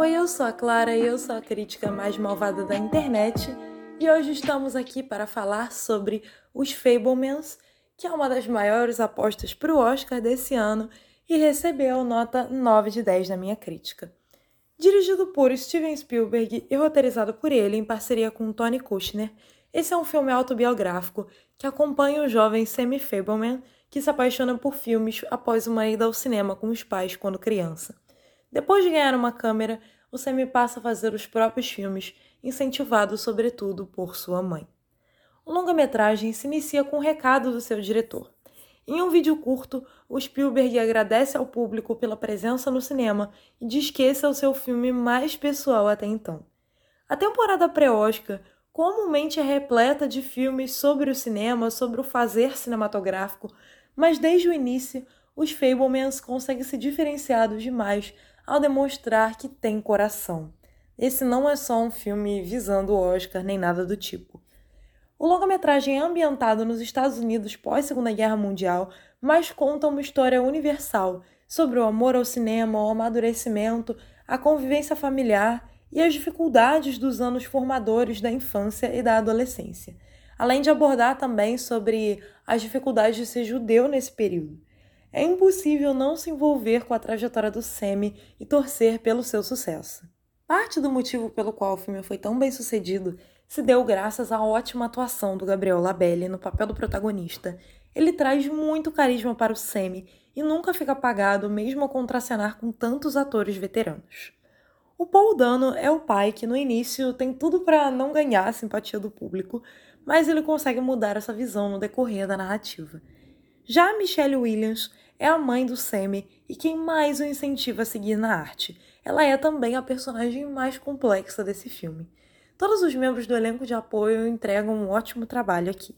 Oi, eu sou a Clara e eu sou a crítica mais malvada da internet e hoje estamos aqui para falar sobre Os Fablemans, que é uma das maiores apostas para o Oscar desse ano e recebeu nota 9 de 10 na minha crítica. Dirigido por Steven Spielberg e roteirizado por ele em parceria com Tony Kushner, esse é um filme autobiográfico que acompanha o jovem Sammy Fableman que se apaixona por filmes após uma ida ao cinema com os pais quando criança. Depois de ganhar uma câmera, o Sammy passa a fazer os próprios filmes, incentivado sobretudo por sua mãe. O longa-metragem se inicia com um recado do seu diretor. Em um vídeo curto, o Spielberg agradece ao público pela presença no cinema e diz que esse é o seu filme mais pessoal até então. A temporada pré-Oscar comumente é repleta de filmes sobre o cinema, sobre o fazer cinematográfico, mas desde o início, os Fablemans conseguem se diferenciar dos demais ao demonstrar que tem coração. Esse não é só um filme visando o Oscar nem nada do tipo. O longa-metragem é ambientado nos Estados Unidos pós Segunda Guerra Mundial, mas conta uma história universal sobre o amor ao cinema, o amadurecimento, a convivência familiar e as dificuldades dos anos formadores da infância e da adolescência, além de abordar também sobre as dificuldades de ser judeu nesse período. É impossível não se envolver com a trajetória do Semi e torcer pelo seu sucesso. Parte do motivo pelo qual o filme foi tão bem sucedido se deu graças à ótima atuação do Gabriel Labelle no papel do protagonista. Ele traz muito carisma para o Semi e nunca fica apagado, mesmo ao contracenar com tantos atores veteranos. O Paul Dano é o pai que no início tem tudo para não ganhar a simpatia do público, mas ele consegue mudar essa visão no decorrer da narrativa. Já Michelle Williams é a mãe do Sammy e quem mais o incentiva a seguir na arte. Ela é também a personagem mais complexa desse filme. Todos os membros do elenco de apoio entregam um ótimo trabalho aqui.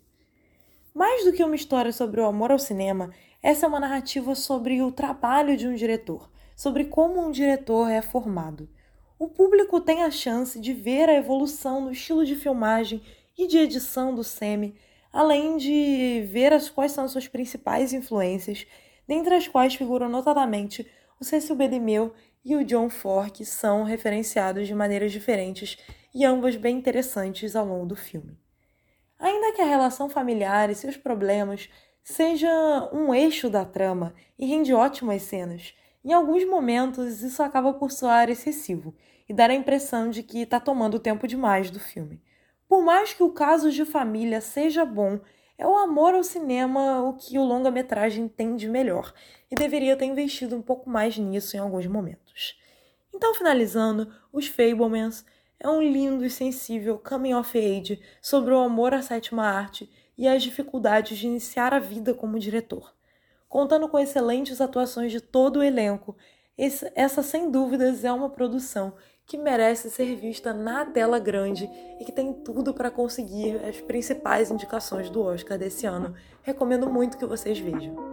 Mais do que uma história sobre o amor ao cinema, essa é uma narrativa sobre o trabalho de um diretor, sobre como um diretor é formado. O público tem a chance de ver a evolução no estilo de filmagem e de edição do Semi, além de ver as quais são as suas principais influências, dentre as quais figuram notadamente o Cecil B. DeMille e o John Ford, que são referenciados de maneiras diferentes e ambas bem interessantes ao longo do filme. Ainda que a relação familiar e seus problemas seja um eixo da trama e rende ótimas cenas, em alguns momentos isso acaba por soar excessivo e dar a impressão de que está tomando tempo demais do filme. Por mais que o caso de família seja bom, é o amor ao cinema o que o longa-metragem tem de melhor e deveria ter investido um pouco mais nisso em alguns momentos. Então, finalizando, Os Fablemans é um lindo e sensível coming of age sobre o amor à sétima arte e as dificuldades de iniciar a vida como diretor. Contando com excelentes atuações de todo o elenco, essa sem dúvidas é uma produção que merece ser vista na tela grande e que tem tudo para conseguir as principais indicações do Oscar desse ano. Recomendo muito que vocês vejam.